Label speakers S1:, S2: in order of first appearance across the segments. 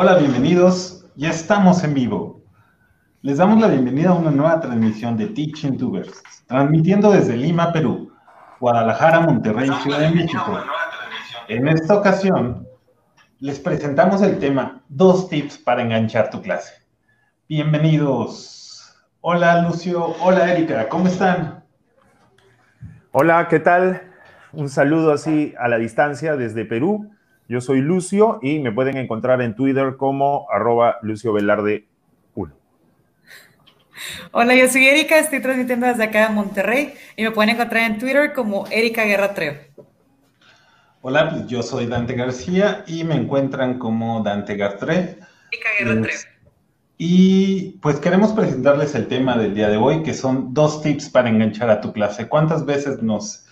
S1: Hola, bienvenidos. Ya estamos en vivo. Les damos la bienvenida a una nueva transmisión de Teaching Tubers, transmitiendo desde Lima, Perú, Guadalajara, Monterrey, Ciudad de México. En esta ocasión, les presentamos el tema Dos tips para enganchar tu clase. Bienvenidos. Hola, Lucio. Hola, Erika. ¿Cómo están?
S2: Hola, ¿qué tal? Un saludo así a la distancia desde Perú. Yo soy Lucio y me pueden encontrar en Twitter como arroba Lucio Velarde 1.
S3: Hola, yo soy Erika, estoy transmitiendo desde acá de Monterrey y me pueden encontrar en Twitter como Erika Guerra Treo.
S1: Hola, pues yo soy Dante García y me encuentran como Dante Gartre.
S3: Erika Guerra Treo.
S1: Y pues queremos presentarles el tema del día de hoy, que son dos tips para enganchar a tu clase. ¿Cuántas veces nos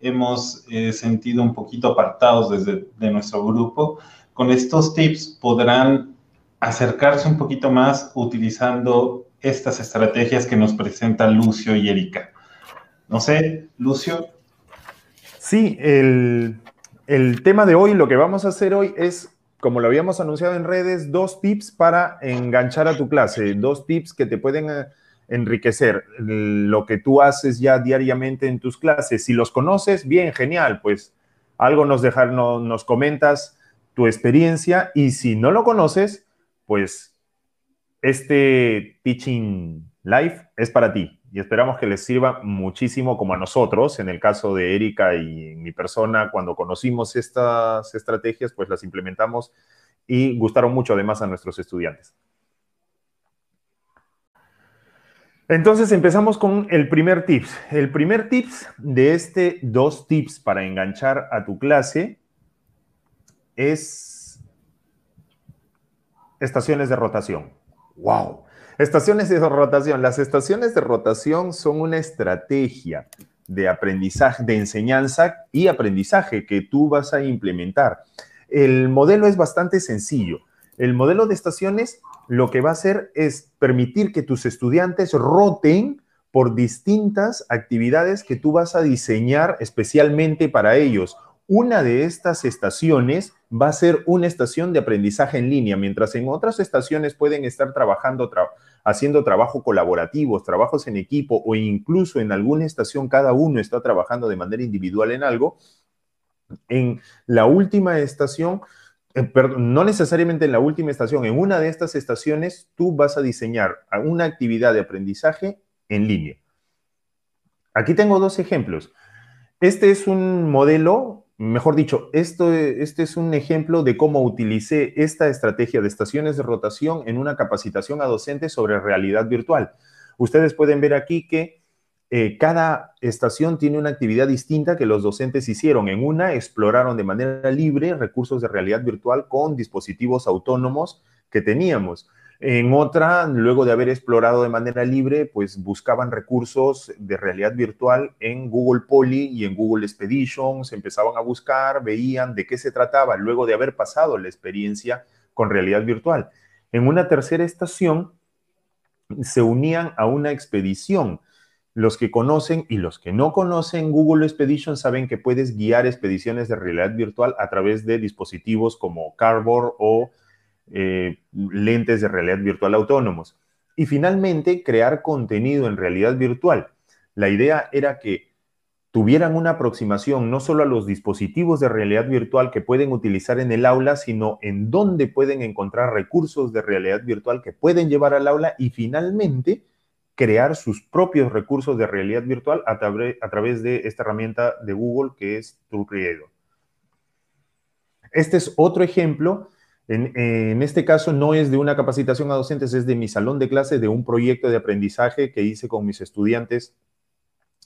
S1: hemos eh, sentido un poquito apartados desde de nuestro grupo. Con estos tips podrán acercarse un poquito más utilizando estas estrategias que nos presentan Lucio y Erika. No sé, Lucio.
S2: Sí, el, tema de hoy, lo que vamos a hacer hoy es, como lo habíamos anunciado en redes, dos tips para enganchar a tu clase, dos tips que te pueden eh, enriquecer lo que tú haces ya diariamente en tus clases. Si los conoces, bien, genial, pues algo nos dejar, nos comentas tu experiencia y si no lo conoces, pues este Teaching Live es para ti y esperamos que les sirva muchísimo como a nosotros, en el caso de Erika y mi persona, cuando conocimos estas estrategias, pues las implementamos y gustaron mucho además a nuestros estudiantes. Entonces empezamos con el primer tips. El primer tips de este dos tips para enganchar a tu clase es estaciones de rotación. ¡Wow! Estaciones de rotación. Las estaciones de rotación son una estrategia de aprendizaje, de enseñanza y aprendizaje que tú vas a implementar. El modelo es bastante sencillo. El modelo de estaciones lo que va a hacer es permitir que tus estudiantes roten por distintas actividades que tú vas a diseñar especialmente para ellos. Una de estas estaciones va a ser una estación de aprendizaje en línea, mientras en otras estaciones pueden estar trabajando, haciendo trabajo colaborativos, trabajos en equipo o incluso en alguna estación cada uno está trabajando de manera individual en algo. En la última estación eh, no necesariamente en la última estación, en una de estas estaciones tú vas a diseñar una actividad de aprendizaje en línea. Aquí tengo dos ejemplos. Este es un modelo, mejor dicho, esto, este es un ejemplo de cómo utilicé esta estrategia de estaciones de rotación en una capacitación a docentes sobre realidad virtual. Ustedes pueden ver aquí que eh, cada estación tiene una actividad distinta que los docentes hicieron. En una exploraron de manera libre recursos de realidad virtual con dispositivos autónomos que teníamos. En otra, luego de haber explorado de manera libre, pues buscaban recursos de realidad virtual en Google Poly y en Google Expedition, se empezaban a buscar, veían de qué se trataba luego de haber pasado la experiencia con realidad virtual. En una tercera estación, se unían a una expedición los que conocen y los que no conocen Google Expedition saben que puedes guiar expediciones de realidad virtual a través de dispositivos como Cardboard o eh, lentes de realidad virtual autónomos. Y finalmente, crear contenido en realidad virtual. La idea era que tuvieran una aproximación no solo a los dispositivos de realidad virtual que pueden utilizar en el aula, sino en dónde pueden encontrar recursos de realidad virtual que pueden llevar al aula y finalmente crear sus propios recursos de realidad virtual a, través de esta herramienta de Google que es Tool Creator. Este es otro ejemplo. En, en, este caso no es de una capacitación a docentes, es de mi salón de clase, de un proyecto de aprendizaje que hice con mis estudiantes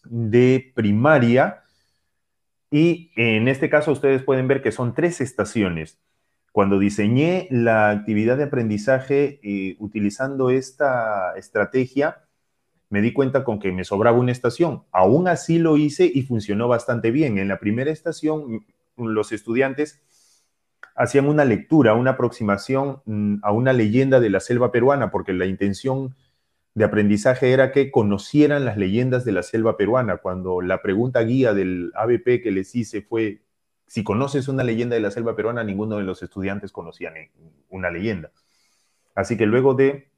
S2: de primaria. Y en este caso ustedes pueden ver que son tres estaciones. Cuando diseñé la actividad de aprendizaje eh, utilizando esta estrategia, me di cuenta con que me sobraba una estación. Aún así lo hice y funcionó bastante bien. En la primera estación, los estudiantes hacían una lectura, una aproximación mm, a una leyenda de la selva peruana, porque la intención de aprendizaje era que conocieran las leyendas de la selva peruana. Cuando la pregunta guía del ABP que les hice fue si conoces una leyenda de la selva peruana, ninguno de los estudiantes conocían una leyenda. Así que luego de,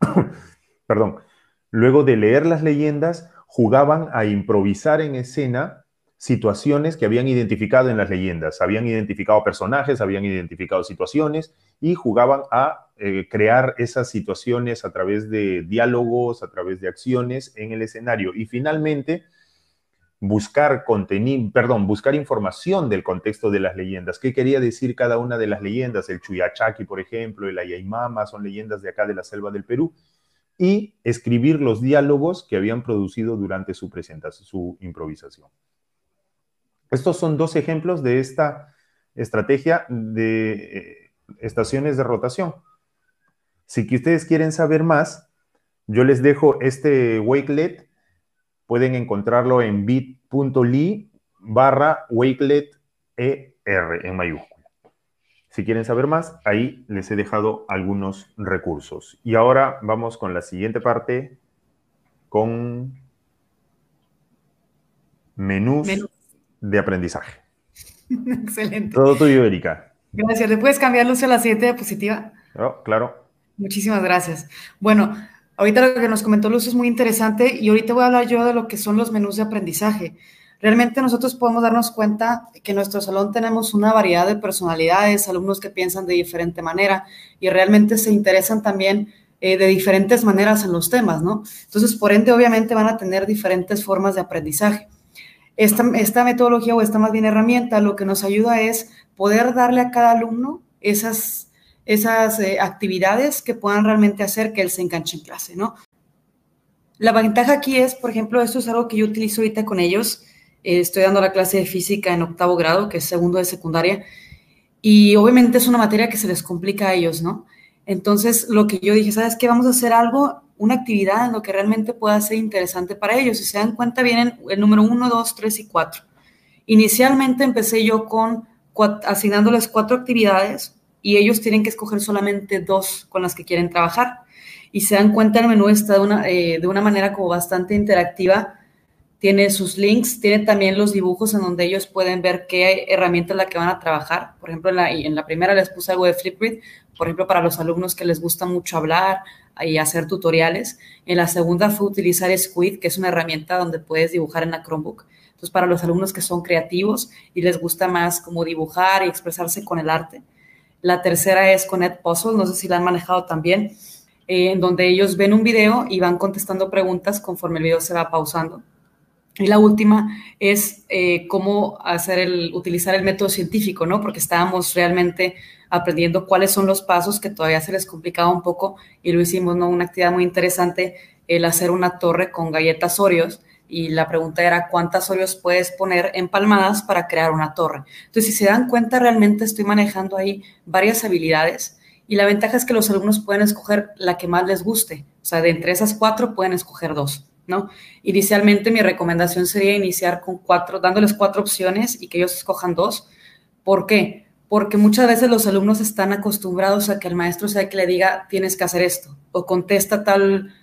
S2: perdón, luego de leer las leyendas, jugaban a improvisar en escena situaciones que habían identificado en las leyendas. Habían identificado personajes, habían identificado situaciones y jugaban a eh, crear esas situaciones a través de diálogos, a través de acciones en el escenario. Y finalmente, buscar contenido, perdón, buscar información del contexto de las leyendas. ¿Qué quería decir cada una de las leyendas? El Chuyachaki, por ejemplo, el Ayaymama, son leyendas de acá de la selva del Perú. Y escribir los diálogos que habían producido durante su presentación, su improvisación. Estos son dos ejemplos de esta estrategia de eh, estaciones de rotación. Si ustedes quieren saber más, yo les dejo este Wakelet. Pueden encontrarlo en bit.ly barra Wakelet ER en mayúscula. Si quieren saber más, ahí les he dejado algunos recursos. Y ahora vamos con la siguiente parte, con menús de aprendizaje.
S3: Excelente.
S2: Todo tuyo, Erika.
S3: Gracias. ¿Le puedes cambiar, Lucio, a la siguiente diapositiva?
S2: Oh, claro.
S3: Muchísimas gracias. Bueno, ahorita lo que nos comentó Lucio es muy interesante y ahorita voy a hablar yo de lo que son los menús de aprendizaje. Realmente nosotros podemos darnos cuenta que en nuestro salón tenemos una variedad de personalidades, alumnos que piensan de diferente manera y realmente se interesan también eh, de diferentes maneras en los temas, ¿no? Entonces, por ende, obviamente van a tener diferentes formas de aprendizaje. Esta, metodología o esta más bien herramienta lo que nos ayuda es poder darle a cada alumno esas, esas eh, actividades que puedan realmente hacer que él se enganche en clase, ¿no? La ventaja aquí es, por ejemplo, esto es algo que yo utilizo ahorita con ellos. Eh, estoy dando la clase de física en octavo grado, que es segundo de secundaria, y obviamente es una materia que se les complica a ellos, ¿no? Entonces, lo que yo dije, ¿sabes qué? Vamos a hacer algo una actividad en lo que realmente pueda ser interesante para ellos. Si se dan cuenta, vienen el número 1, 2, 3 y 4. Inicialmente empecé yo con asignándoles cuatro actividades y ellos tienen que escoger solamente dos con las que quieren trabajar. Y se dan cuenta, el menú está de una, eh, de una manera como bastante interactiva. Tiene sus links, tiene también los dibujos en donde ellos pueden ver qué herramienta es la que van a trabajar. Por ejemplo, en la, en la primera les puse algo de Flipgrid, por ejemplo, para los alumnos que les gusta mucho hablar, y hacer tutoriales. En la segunda fue utilizar Squid, que es una herramienta donde puedes dibujar en la Chromebook. Entonces, para los alumnos que son creativos y les gusta más como dibujar y expresarse con el arte. La tercera es con Edpuzzle, no sé si la han manejado también, eh, en donde ellos ven un video y van contestando preguntas conforme el video se va pausando. Y la última es eh, cómo hacer el, utilizar el método científico, ¿no? Porque estábamos realmente aprendiendo cuáles son los pasos que todavía se les complicaba un poco y lo hicimos, ¿no? Una actividad muy interesante, el hacer una torre con galletas Oreos y la pregunta era cuántas Oreos puedes poner empalmadas para crear una torre. Entonces, si se dan cuenta, realmente estoy manejando ahí varias habilidades y la ventaja es que los alumnos pueden escoger la que más les guste. O sea, de entre esas cuatro pueden escoger dos. ¿No? Inicialmente mi recomendación sería iniciar con cuatro, dándoles cuatro opciones y que ellos escojan dos. ¿Por qué? Porque muchas veces los alumnos están acostumbrados a que el maestro sea que le diga tienes que hacer esto o contesta tal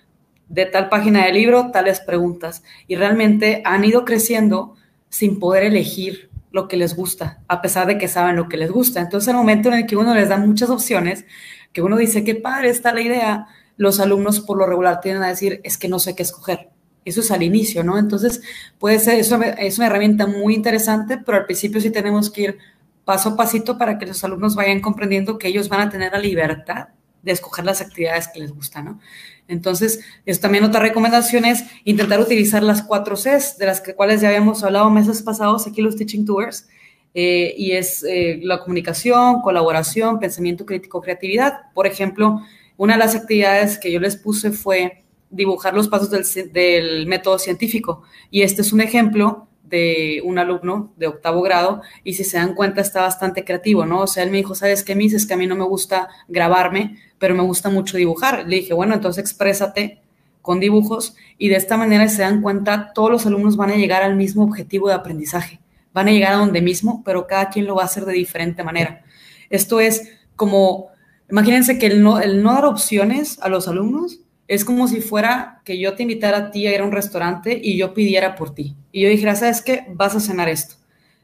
S3: de tal página del libro tales preguntas y realmente han ido creciendo sin poder elegir lo que les gusta, a pesar de que saben lo que les gusta. Entonces, el momento en el que uno les da muchas opciones, que uno dice, qué padre está la idea, los alumnos por lo regular tienden a decir, es que no sé qué escoger. Eso es al inicio, ¿no? Entonces, puede ser, eso es una herramienta muy interesante, pero al principio sí tenemos que ir paso a pasito para que los alumnos vayan comprendiendo que ellos van a tener la libertad de escoger las actividades que les gustan, ¿no? Entonces, es también otra recomendación es intentar utilizar las cuatro Cs, de las que, cuales ya habíamos hablado meses pasados aquí los Teaching Tours, eh, y es eh, la comunicación, colaboración, pensamiento crítico, creatividad. Por ejemplo, una de las actividades que yo les puse fue dibujar los pasos del, método científico. Y este es un ejemplo de un alumno de octavo grado y si se dan cuenta está bastante creativo, ¿no? O sea, él me dijo, ¿sabes qué, Miss? Es que a mí no me gusta grabarme, pero me gusta mucho dibujar. Le dije, bueno, entonces exprésate con dibujos y de esta manera se dan cuenta, todos los alumnos van a llegar al mismo objetivo de aprendizaje, van a llegar a donde mismo, pero cada quien lo va a hacer de diferente manera. Esto es como Imagínense que el no, dar opciones a los alumnos es como si fuera que yo te invitara a ti a ir a un restaurante y yo pidiera por ti. Y yo dijera, ¿sabes qué? Vas a cenar esto.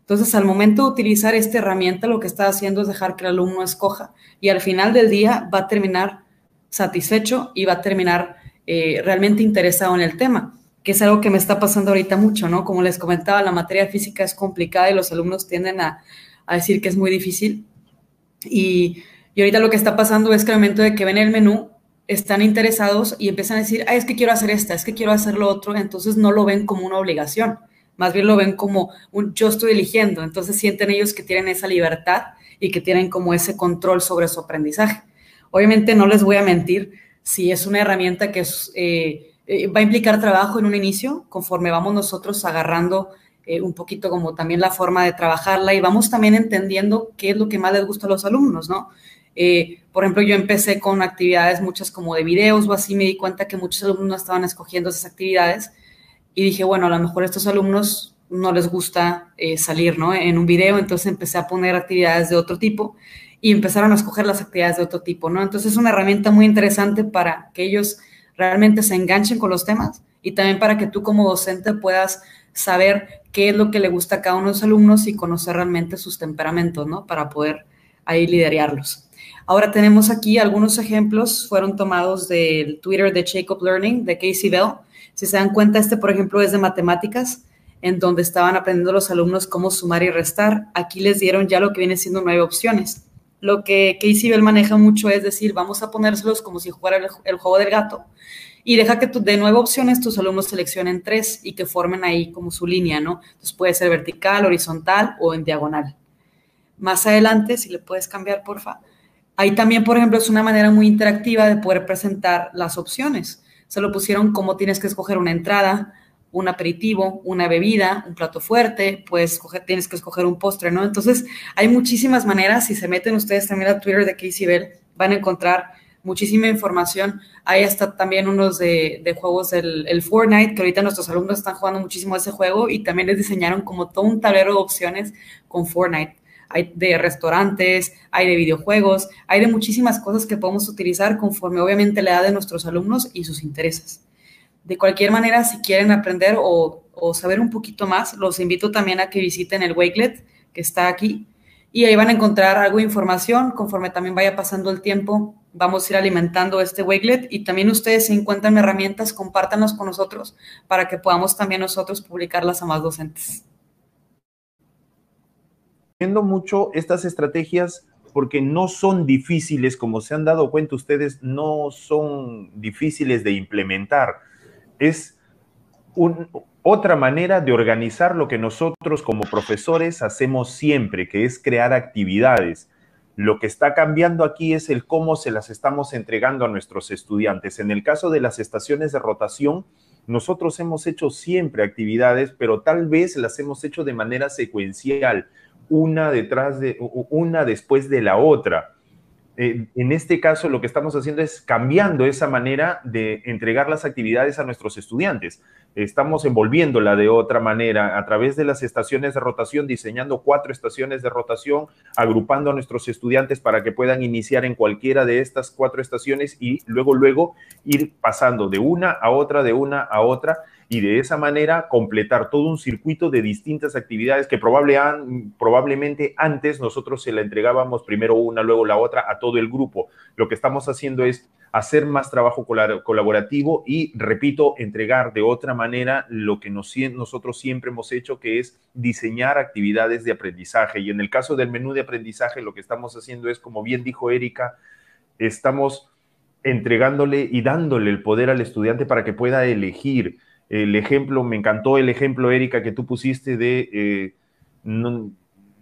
S3: Entonces, al momento de utilizar esta herramienta, lo que está haciendo es dejar que el alumno escoja y al final del día va a terminar satisfecho y va a terminar eh, realmente interesado en el tema, que es algo que me está pasando ahorita mucho, ¿no? Como les comentaba, la materia física es complicada y los alumnos tienden a, decir que es muy difícil. Y, y ahorita lo que está pasando es que al momento de que ven el menú, están interesados y empiezan a decir, ah, es que quiero hacer esta, es que quiero hacer lo otro, entonces no lo ven como una obligación, más bien lo ven como un yo estoy eligiendo, entonces sienten ellos que tienen esa libertad y que tienen como ese control sobre su aprendizaje. Obviamente no les voy a mentir, si es una herramienta que eh, eh, va a implicar trabajo en un inicio, conforme vamos nosotros agarrando eh, un poquito como también la forma de trabajarla y vamos también entendiendo qué es lo que más les gusta a los alumnos, ¿no? Por ejemplo, yo empecé con actividades muchas como de videos o así, me di cuenta que muchos alumnos no estaban escogiendo esas actividades y dije, bueno, a lo mejor a estos alumnos no les gusta salir, ¿no? En un video, entonces empecé a poner actividades de otro tipo y empezaron a escoger las actividades de otro tipo, ¿no? Entonces es una herramienta muy interesante para que ellos realmente se enganchen con los temas y también para que tú como docente puedas saber qué es lo que le gusta a cada uno de los alumnos y conocer realmente sus temperamentos, ¿no? Para poder ahí liderarlos. Ahora tenemos aquí algunos ejemplos, fueron tomados del Twitter de Jacob Learning, de Casey Bell. Si se dan cuenta, este, por ejemplo, es de matemáticas, en donde estaban aprendiendo los alumnos cómo sumar y restar. Aquí les dieron ya lo que viene siendo nueve opciones lo que Casey Bell maneja mucho es decir, vamos a ponérselos como si fuera el, juego del gato y deja que de nueve opciones tus alumnos seleccionen tres y que formen ahí como su línea, ¿no? Entonces puede ser vertical, horizontal o en diagonal. Más adelante, si le puedes cambiar, porfa. Ahí también, por ejemplo, es una manera muy interactiva de poder presentar las opciones. Se lo pusieron como tienes que escoger una entrada, un aperitivo, una bebida, un plato fuerte, pues tienes que escoger un postre, ¿no? Entonces, hay muchísimas maneras. Si se meten ustedes también a Twitter de Casey Bell, van a encontrar muchísima información. Hay hasta también unos de, juegos, el, el, Fortnite, que ahorita nuestros alumnos están jugando muchísimo ese juego y también les diseñaron como todo un tablero de opciones con Fortnite. Hay de restaurantes, hay de videojuegos, hay de muchísimas cosas que podemos utilizar conforme obviamente la edad de nuestros alumnos y sus intereses. De cualquier manera, si quieren aprender o, saber un poquito más, los invito también a que visiten el Wakelet que está aquí y ahí van a encontrar algo de información. Conforme también vaya pasando el tiempo, vamos a ir alimentando este Wakelet y también ustedes si encuentran herramientas, compártanlas con nosotros para que podamos también nosotros publicarlas a más docentes.
S2: Viendo mucho estas estrategias porque no son difíciles, como se han dado cuenta ustedes, no son difíciles de implementar es otra manera de organizar lo que nosotros como profesores hacemos siempre, que es crear actividades. Lo que está cambiando aquí es el cómo se las estamos entregando a nuestros estudiantes. En el caso de las estaciones de rotación, nosotros hemos hecho siempre actividades, pero tal vez las hemos hecho de manera secuencial, una detrás de una después de la otra. Eh, en este caso lo que estamos haciendo es cambiando esa manera de entregar las actividades a nuestros estudiantes. Estamos envolviéndola de otra manera a través de las estaciones de rotación, diseñando cuatro estaciones de rotación, agrupando a nuestros estudiantes para que puedan iniciar en cualquiera de estas cuatro estaciones y luego, luego ir pasando de una a otra, de una a otra y de esa manera completar todo un circuito de distintas actividades que probablemente antes nosotros se la entregábamos primero una, luego la otra a todo el grupo. Lo que estamos haciendo es hacer más trabajo colaborativo y, repito, entregar de otra manera lo que nosotros siempre hemos hecho, que es diseñar actividades de aprendizaje. Y en el caso del menú de aprendizaje, lo que estamos haciendo es, como bien dijo Erika, estamos entregándole y dándole el poder al estudiante para que pueda elegir el ejemplo, me encantó el ejemplo, Erika, que tú pusiste de, eh,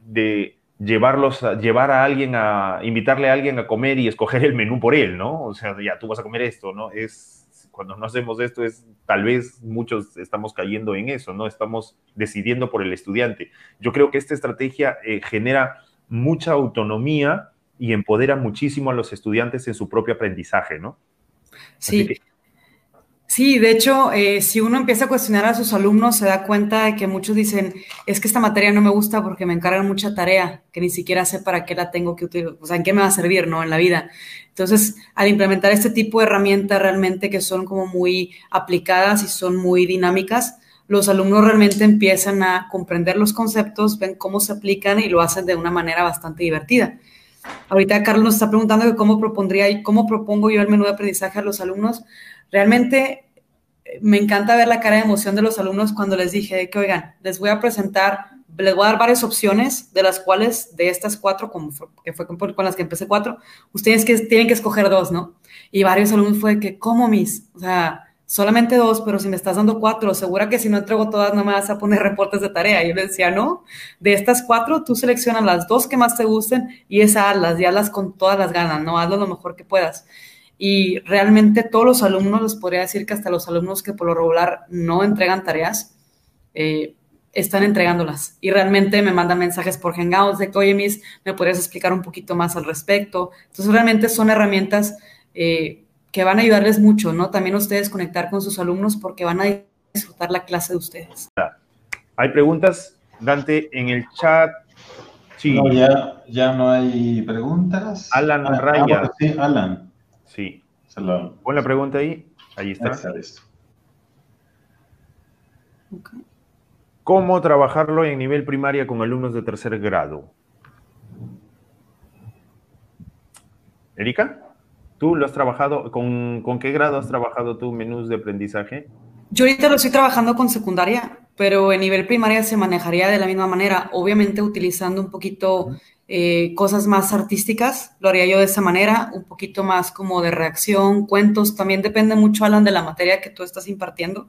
S2: de llevarlos a, llevar a alguien a, invitarle a alguien a comer y escoger el menú por él, ¿no? O sea, ya tú vas a comer esto, ¿no? Es, cuando no hacemos esto es, tal vez muchos estamos cayendo en eso, ¿no? Estamos decidiendo por el estudiante. Yo creo que esta estrategia eh, genera mucha autonomía y empodera muchísimo a los estudiantes en su propio aprendizaje, ¿no?
S3: Sí. Sí, de hecho, eh, si uno empieza a cuestionar a sus alumnos, se da cuenta de que muchos dicen, es que esta materia no me gusta porque me encargan mucha tarea, que ni siquiera sé para qué la tengo que utilizar, o sea, en qué me va a servir, ¿no? En la vida. Entonces, al implementar este tipo de herramientas realmente que son como muy aplicadas y son muy dinámicas, los alumnos realmente empiezan a comprender los conceptos, ven cómo se aplican y lo hacen de una manera bastante divertida. Ahorita Carlos nos está preguntando cómo propondría y cómo propongo yo el menú de aprendizaje a los alumnos. Realmente me encanta ver la cara de emoción de los alumnos cuando les dije que, oigan, les voy a presentar, les voy a dar varias opciones, de las cuales, de estas cuatro, que fue con las que empecé cuatro, ustedes que tienen que escoger dos, ¿no? Y varios alumnos fue que, ¿cómo mis? O sea, solamente dos, pero si me estás dando cuatro, segura que si no entrego todas no me vas a poner reportes de tarea. Y yo le decía, no, de estas cuatro tú seleccionas las dos que más te gusten y esas hazlas, y hazlas con todas las ganas, ¿no? Hazlo lo mejor que puedas. Y realmente todos los alumnos, les podría decir que hasta los alumnos que por lo regular no entregan tareas, eh, están entregándolas y realmente me mandan mensajes por Hangouts de que, oye, Miss, ¿me podrías explicar un poquito más al respecto? Entonces, realmente son herramientas eh, que van a ayudarles mucho, ¿no? También ustedes conectar con sus alumnos porque van a disfrutar la clase de ustedes.
S2: Hay preguntas, Dante, en el chat.
S1: Sí. No, ya, ya no hay preguntas.
S2: Alan ah, Raya.
S1: Ah, sí, Alan.
S2: Sí. Pon la pregunta ahí. Ahí está. ¿Cómo trabajarlo en nivel primaria con alumnos de tercer grado? ¿Erika? ¿Tú lo has trabajado? ¿Con, con qué grado has trabajado tú menús de aprendizaje?
S3: Yo ahorita lo estoy trabajando con secundaria, pero en nivel primaria se manejaría de la misma manera, obviamente utilizando un poquito eh, cosas más artísticas, lo haría yo de esa manera, un poquito más como de reacción, cuentos, también depende mucho, Alan, de la materia que tú estás impartiendo.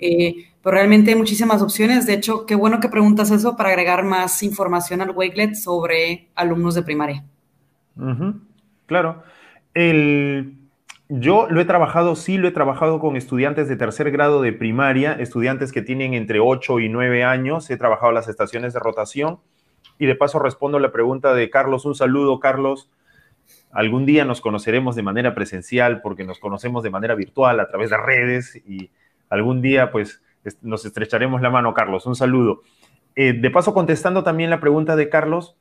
S3: Eh, pero realmente hay muchísimas opciones. De hecho, qué bueno que preguntas eso para agregar más información al Wakelet sobre alumnos de primaria.
S2: Claro. El, yo lo he trabajado, sí lo he trabajado con estudiantes de tercer grado de primaria, estudiantes que tienen entre 8 y 9 años. He trabajado las estaciones de rotación y de paso respondo la pregunta de Carlos. Un saludo, Carlos. Algún día nos conoceremos de manera presencial porque nos conocemos de manera virtual a través de redes y algún día pues nos estrecharemos la mano, Carlos. Un saludo. Eh, de paso, contestando también la pregunta de Carlos,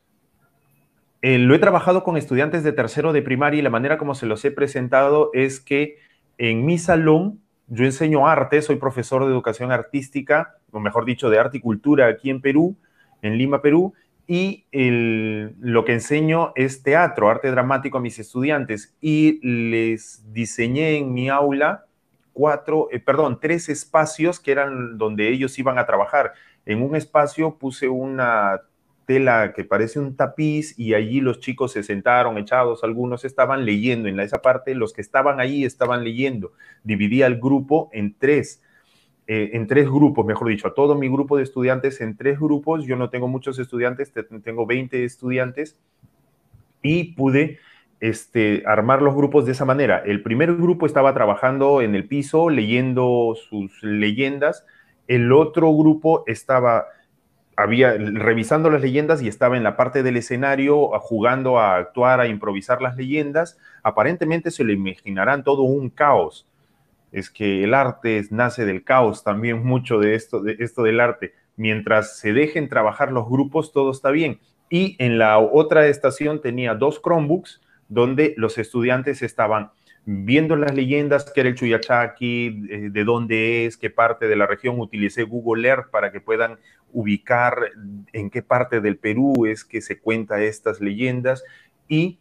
S2: eh, lo he trabajado con estudiantes de tercero de primaria y la manera como se los he presentado es que en mi salón yo enseño arte, soy profesor de educación artística, o mejor dicho, de arte y cultura aquí en Perú, en Lima, Perú, y lo que enseño es teatro, arte dramático a mis estudiantes y les diseñé en mi aula cuatro, eh, perdón, tres espacios que eran donde ellos iban a trabajar. En un espacio puse una tela que parece un tapiz y allí los chicos se sentaron echados, algunos estaban leyendo en esa parte, los que estaban ahí estaban leyendo. Dividí al grupo en tres, eh, en tres grupos, mejor dicho, a todo mi grupo de estudiantes en tres grupos. Yo no tengo muchos estudiantes, tengo 20 estudiantes y pude este, armar los grupos de esa manera. El primer grupo estaba trabajando en el piso, leyendo sus leyendas. El otro grupo estaba había revisando las leyendas y estaba en la parte del escenario jugando a actuar, a improvisar las leyendas. Aparentemente se lo imaginarán todo un caos. Es que el arte nace del caos también mucho de esto, de esto del arte. Mientras se dejen trabajar los grupos, todo está bien. Y en la otra estación tenía dos Chromebooks donde los estudiantes estaban viendo las leyendas, que era el Chuyachaki, eh, de dónde es, qué parte de la región, utilicé Google Earth para que puedan ubicar en qué parte del Perú es que se cuenta estas leyendas y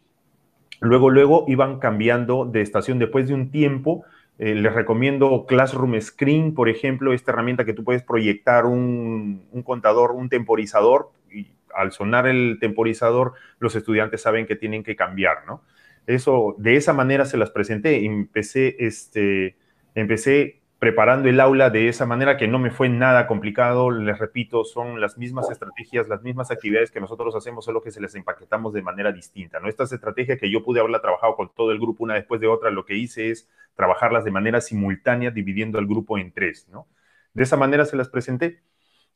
S2: luego, luego iban cambiando de estación después de un tiempo. Eh, les recomiendo Classroom Screen, por ejemplo, esta herramienta que tú puedes proyectar un, contador, un temporizador, y al sonar el temporizador, los estudiantes saben que tienen que cambiar, ¿no? Eso, de esa manera se las presenté. Empecé, este, empecé preparando el aula de esa manera que no me fue nada complicado. Les repito, son las mismas estrategias, las mismas actividades que nosotros hacemos, solo que se les empaquetamos de manera distinta. ¿no? Esta estrategia que yo pude haberla trabajado con todo el grupo una después de otra, lo que hice es trabajarlas de manera simultánea, dividiendo al grupo en tres. ¿no? De esa manera se las presenté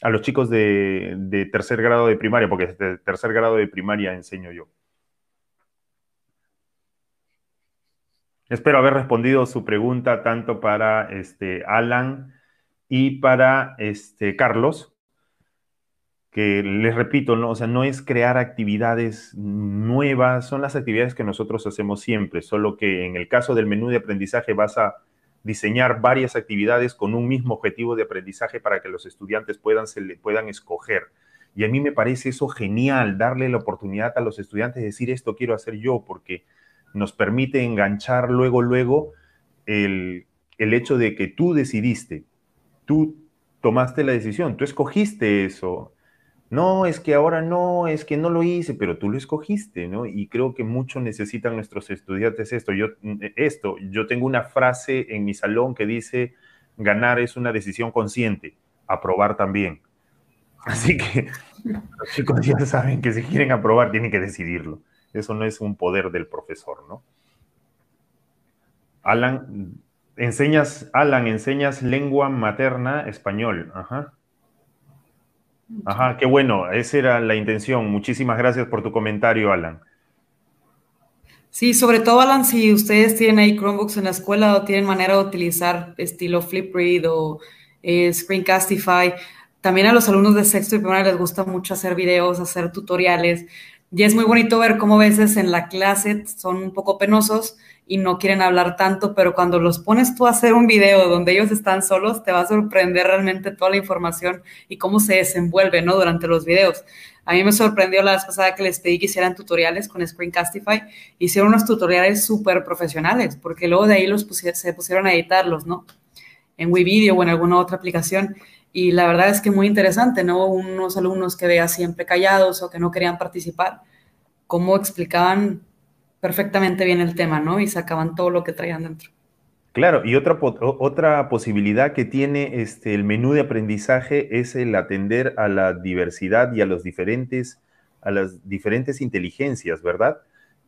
S2: a los chicos de, de tercer grado de primaria, porque de tercer grado de primaria enseño yo. Espero haber respondido su pregunta tanto para este, Alan y para este, Carlos, que les repito, ¿no? O sea, no es crear actividades nuevas, son las actividades que nosotros hacemos siempre, solo que en el caso del menú de aprendizaje vas a diseñar varias actividades con un mismo objetivo de aprendizaje para que los estudiantes puedan, se le, puedan escoger. Y a mí me parece eso genial, darle la oportunidad a los estudiantes de decir esto quiero hacer yo, porque nos permite enganchar luego, luego el, el hecho de que tú decidiste, tú tomaste la decisión, tú escogiste eso. No, es que ahora no, es que no lo hice, pero tú lo escogiste, ¿no? Y creo que mucho necesitan nuestros estudiantes esto. Yo, esto, yo tengo una frase en mi salón que dice, ganar es una decisión consciente, aprobar también. Así que los chicos ya saben que si quieren aprobar tienen que decidirlo. Eso no es un poder del profesor, ¿no? Alan, enseñas, Alan, enseñas lengua materna español. Ajá. Ajá, qué bueno, esa era la intención. Muchísimas gracias por tu comentario, Alan.
S3: Sí, sobre todo, Alan, si ustedes tienen ahí Chromebooks en la escuela o tienen manera de utilizar estilo Flipgrid o eh, Screencastify, también a los alumnos de sexto y primaria les gusta mucho hacer videos, hacer tutoriales. Y es muy bonito ver cómo a veces en la clase son un poco penosos y no quieren hablar tanto, pero cuando los pones tú a hacer un video donde ellos están solos, te va a sorprender realmente toda la información y cómo se desenvuelve, ¿no? Durante los videos. A mí me sorprendió la vez pasada que les pedí que hicieran tutoriales con Screencastify. Hicieron unos tutoriales súper profesionales, porque luego de ahí los se pusieron a editarlos, ¿no? En WeVideo o en alguna otra aplicación. Y la verdad es que muy interesante, ¿no? Unos alumnos que veía siempre callados o que no querían participar, cómo explicaban perfectamente bien el tema, ¿no? Y sacaban todo lo que traían dentro.
S2: Claro, y otra, otra posibilidad que tiene este, el menú de aprendizaje es el atender a la diversidad y a, los diferentes, a las diferentes inteligencias, ¿verdad?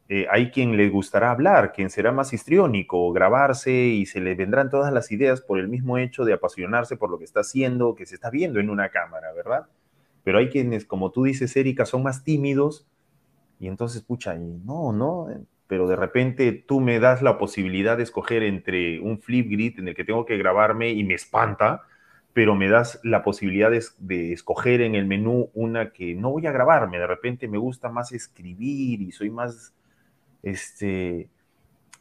S2: Eh, hay quien le gustará hablar, quien será más histriónico, grabarse y se le vendrán todas las ideas por el mismo hecho de apasionarse por lo que está haciendo, que se está viendo en una cámara, ¿verdad? Pero hay quienes, como tú dices, Erika, son más tímidos y entonces, pucha, no, no, pero de repente tú me das la posibilidad de escoger entre un flip grid en el que tengo que grabarme y me espanta, pero me das la posibilidad de, escoger en el menú una que no voy a grabarme, de repente me gusta más escribir y soy más, este,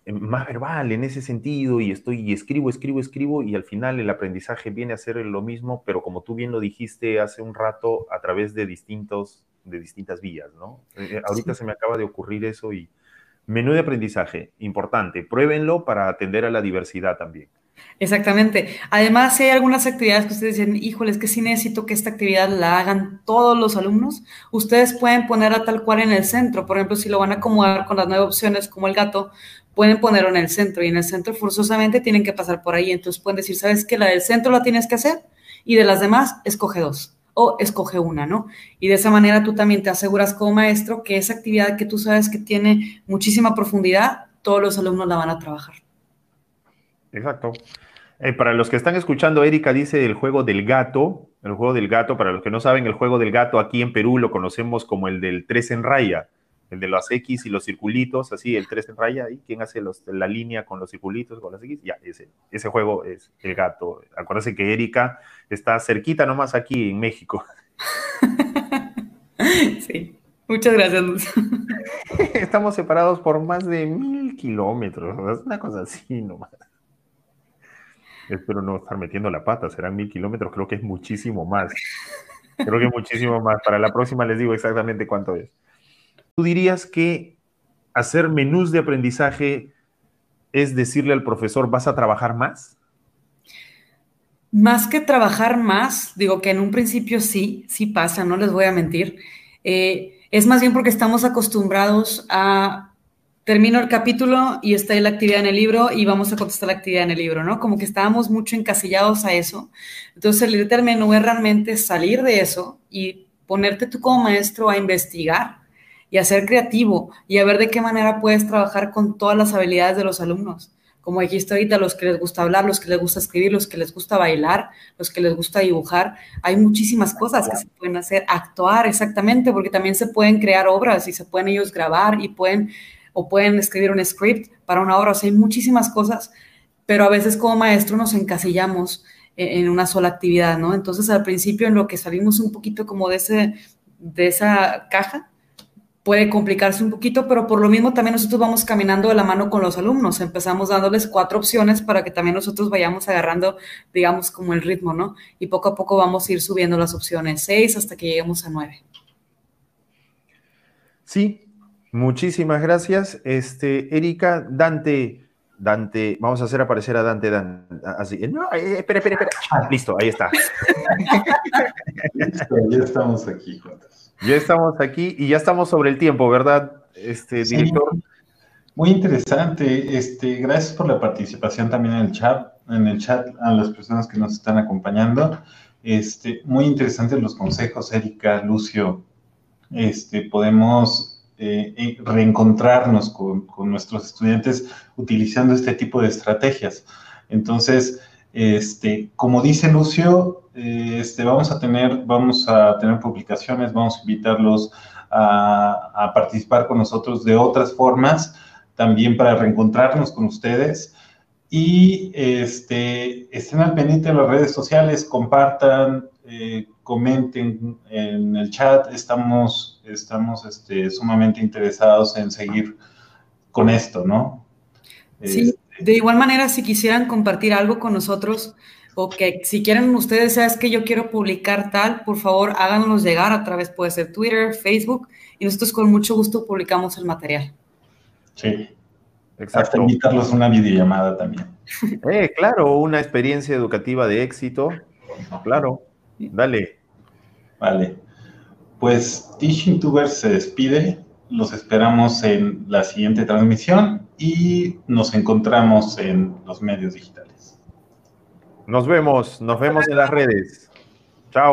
S2: más verbal en ese sentido y estoy y escribo, escribo, escribo y al final el aprendizaje viene a ser lo mismo, pero como tú bien lo dijiste hace un rato, a través de distintos de distintas vías, ¿no? Eh, eh, ahorita se me acaba de ocurrir eso y menú de aprendizaje, importante, pruébenlo para atender a la diversidad también.
S3: Exactamente. Además, si hay algunas actividades que ustedes dicen, híjole, es que sí necesito que esta actividad la hagan todos los alumnos, ustedes pueden ponerla tal cual en el centro. Por ejemplo, si lo van a acomodar con las nueve opciones como el gato, pueden ponerlo en el centro y en el centro forzosamente tienen que pasar por ahí. Entonces pueden decir, ¿sabes qué? La del centro la tienes que hacer y de las demás, escoge dos o escoge una, ¿no? Y de esa manera tú también te aseguras como maestro que esa actividad que tú sabes que tiene muchísima profundidad, todos los alumnos la van a trabajar.
S2: Exacto. Eh, para los que están escuchando, Erika dice el juego del gato. El juego del gato, para los que no saben, el juego del gato aquí en Perú lo conocemos como el del tres en raya el de los X y los circulitos, así, el 3 en raya, y quién hace los, la línea con los circulitos, con las X, ya, ese, ese juego es el gato. Acuérdense que Erika está cerquita nomás aquí en México.
S3: Sí, muchas gracias, Luz.
S2: Estamos separados por más de mil kilómetros, es una cosa así nomás. Espero no estar metiendo la pata, serán mil kilómetros, creo que es muchísimo más. Creo que es muchísimo más. Para la próxima les digo exactamente cuánto es. ¿Tú dirías que hacer menús de aprendizaje es decirle al profesor, vas a trabajar más?
S3: Más que trabajar más, digo que en un principio sí, sí pasa, no les voy a mentir. Eh, es más bien porque estamos acostumbrados a termino el capítulo y está ahí la actividad en el libro y vamos a contestar la actividad en el libro, ¿no? Como que estábamos mucho encasillados a eso. Entonces, el menú es realmente salir de eso y ponerte tú como maestro a investigar y a ser creativo y a ver de qué manera puedes trabajar con todas las habilidades de los alumnos. Como dijiste ahorita, los que les gusta hablar, los que les gusta escribir, los que les gusta bailar, los que les gusta dibujar. Hay muchísimas cosas que se pueden hacer. Actuar, exactamente, porque también se pueden crear obras y se pueden ellos grabar y pueden, o pueden escribir un script para una obra. O sea, hay muchísimas cosas, pero a veces como maestro nos encasillamos en una sola actividad, ¿no? Entonces, al principio, en lo que salimos un poquito como de, ese, de esa caja, puede complicarse un poquito, pero por lo mismo también nosotros vamos caminando de la mano con los alumnos. Empezamos dándoles cuatro opciones para que también nosotros vayamos agarrando, digamos, como el ritmo, ¿no? Y poco a poco vamos a ir subiendo las opciones, seis hasta que lleguemos a nueve.
S2: Sí, muchísimas gracias. Este, Erika, Dante, Dante, vamos a hacer aparecer a Dante, Dante así. No, eh, espera, espera, espera. Ah, listo, ahí está.
S1: ya estamos aquí, juntos.
S2: Ya estamos aquí y ya estamos sobre el tiempo, ¿verdad, este director?
S1: Muy interesante. Este, gracias por la participación también en el chat, en el chat a las personas que nos están acompañando. Este, muy interesantes los consejos, Erika, Lucio. Este, podemos eh, eh, reencontrarnos con, nuestros estudiantes utilizando este tipo de estrategias. Entonces, este, como dice Lucio, eh, este, vamos, a tener, vamos a tener publicaciones, vamos a invitarlos a, a, participar con nosotros de otras formas, también para reencontrarnos con ustedes. Y este, estén al pendiente de las redes sociales, compartan, eh, comenten en el chat. Estamos, estamos este, sumamente interesados en seguir con esto, ¿no?
S3: Sí, este, de igual manera, si quisieran compartir algo con nosotros o que si quieren ustedes, sabes que yo quiero publicar tal, por favor háganos llegar a través, puede ser Twitter, Facebook, y nosotros con mucho gusto publicamos el material.
S1: Sí, exacto. invitarlos a una videollamada también.
S2: Eh, claro, una experiencia educativa de éxito, claro. Dale.
S1: Vale. Pues Teaching Tubers se despide. Los esperamos en la siguiente transmisión y nos encontramos en los medios digitales.
S2: Nos vemos, nos vemos en las redes.